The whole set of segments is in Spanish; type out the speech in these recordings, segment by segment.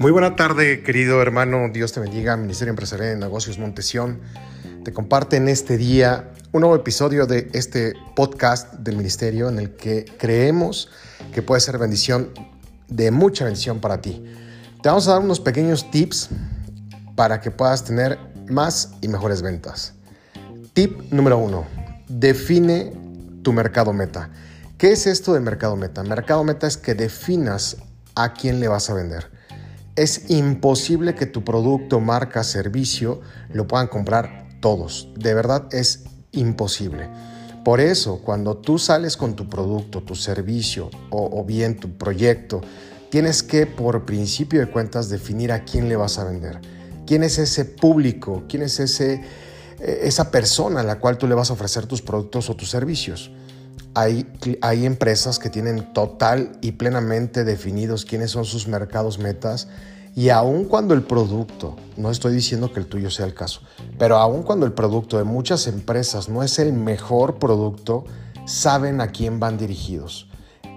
Muy buena tarde, querido hermano. Dios te bendiga. Ministerio Empresarial de Negocios Montesión te comparte en este día un nuevo episodio de este podcast del ministerio en el que creemos que puede ser bendición de mucha bendición para ti. Te vamos a dar unos pequeños tips para que puedas tener más y mejores ventas. Tip número uno, define tu mercado meta. ¿Qué es esto de mercado meta? Mercado meta es que definas a quién le vas a vender. Es imposible que tu producto, marca, servicio lo puedan comprar todos. De verdad es imposible. Por eso, cuando tú sales con tu producto, tu servicio o, bien tu proyecto, tienes que, por principio de cuentas, definir a quién le vas a vender. ¿Quién es ese público? ¿Quién es ese, eh, esa persona a la cual tú le vas a ofrecer tus productos o tus servicios? Hay, empresas que tienen total y plenamente definidos quiénes son sus mercados metas y aun cuando el producto, no estoy diciendo que el tuyo sea el caso, pero aun cuando el producto de muchas empresas no es el mejor producto, saben a quién van dirigidos.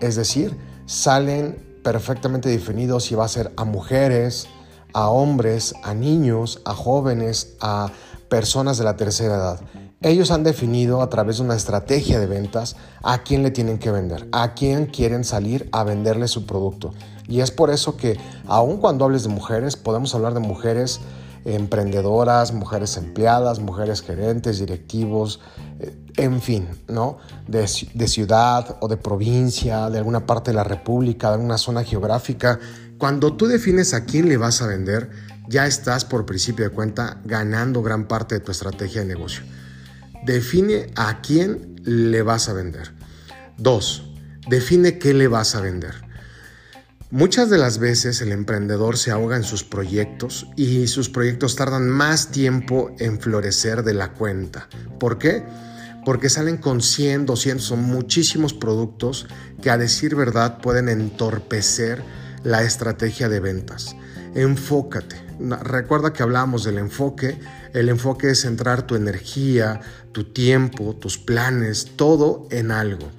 Es decir, salen perfectamente definidos si va a ser a mujeres, a hombres, a niños, a jóvenes, a personas de la tercera edad. Ellos han definido a través de una estrategia de ventas a quién le tienen que vender, a quién quieren salir a venderle su producto. Y es por eso que aun cuando hables de mujeres, podemos hablar de mujeres emprendedoras, mujeres empleadas, mujeres gerentes, directivos, eh, en fin, ¿no? De, de, ciudad o de provincia, de alguna parte de la república, de alguna zona geográfica. Cuando tú defines a quién le vas a vender, ya estás por principio de cuenta ganando gran parte de tu estrategia de negocio. Define a quién le vas a vender. Dos, define qué le vas a vender. Muchas de las veces el emprendedor se ahoga en sus proyectos y sus proyectos tardan más tiempo en florecer de la cuenta. ¿Por qué? Porque salen con 100, 200, son muchísimos productos que a decir verdad pueden entorpecer la estrategia de ventas. Enfócate. Recuerda que hablamos del enfoque. El enfoque es centrar tu energía, tu tiempo, tus planes, todo en algo,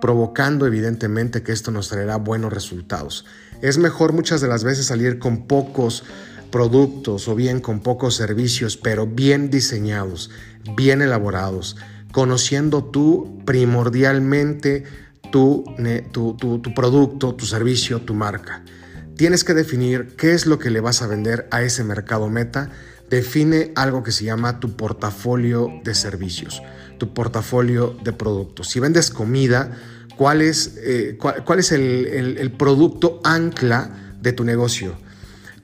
provocando evidentemente que esto nos traerá buenos resultados. Es mejor muchas de las veces salir con pocos productos o bien con pocos servicios, pero bien diseñados, bien elaborados, conociendo tú primordialmente tu, tu, tu producto, tu servicio, tu marca. Tienes que definir qué es lo que le vas a vender a ese mercado meta. Define algo que se llama tu portafolio de servicios, tu portafolio de productos. Si vendes comida, ¿cuál es, eh, el producto ancla de tu negocio?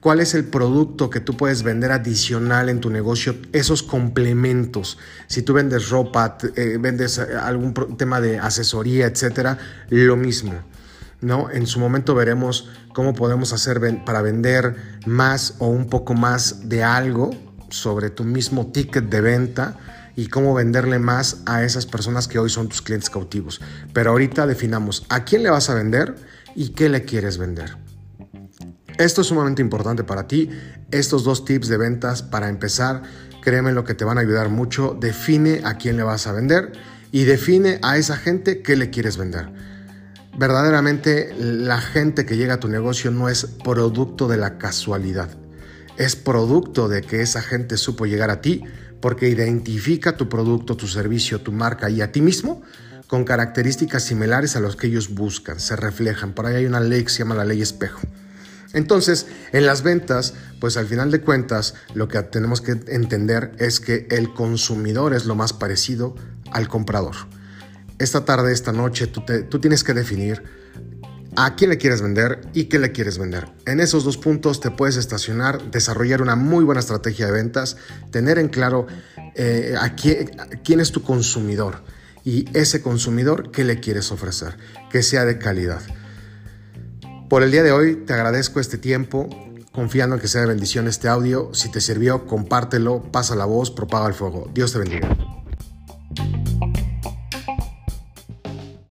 cuál es el producto que tú puedes vender adicional en tu negocio, esos complementos. Si tú vendes ropa, eh, vendes eh, algún tema de asesoría, etcétera, lo mismo. ¿No? En su momento veremos cómo podemos hacer para vender más o un poco más de algo sobre tu mismo ticket de venta y cómo venderle más a esas personas que hoy son tus clientes cautivos. Pero ahorita definamos a quién le vas a vender y qué le quieres vender. Esto es sumamente importante para ti. Estos dos tips de ventas para empezar, créeme lo que te van a ayudar mucho. Define a quién le vas a vender y define a esa gente qué le quieres vender verdaderamente la gente que llega a tu negocio no es producto de la casualidad. Es producto de que esa gente supo llegar a ti porque identifica tu producto, tu servicio, tu marca y a ti mismo con características similares a los que ellos buscan, se reflejan. Por ahí hay una ley que se llama la ley espejo. Entonces, en las ventas, pues al final de cuentas, lo que tenemos que entender es que el consumidor es lo más parecido al comprador esta tarde, esta noche, tú, tienes que definir a quién le quieres vender y qué le quieres vender. En esos dos puntos te puedes estacionar, desarrollar una muy buena estrategia de ventas, tener en claro eh, a, quién, quién, es tu consumidor y ese consumidor qué le quieres ofrecer, que sea de calidad. Por el día de hoy te agradezco este tiempo, confiando en que sea de bendición este audio. Si te sirvió, compártelo, pasa la voz, propaga el fuego. Dios te bendiga.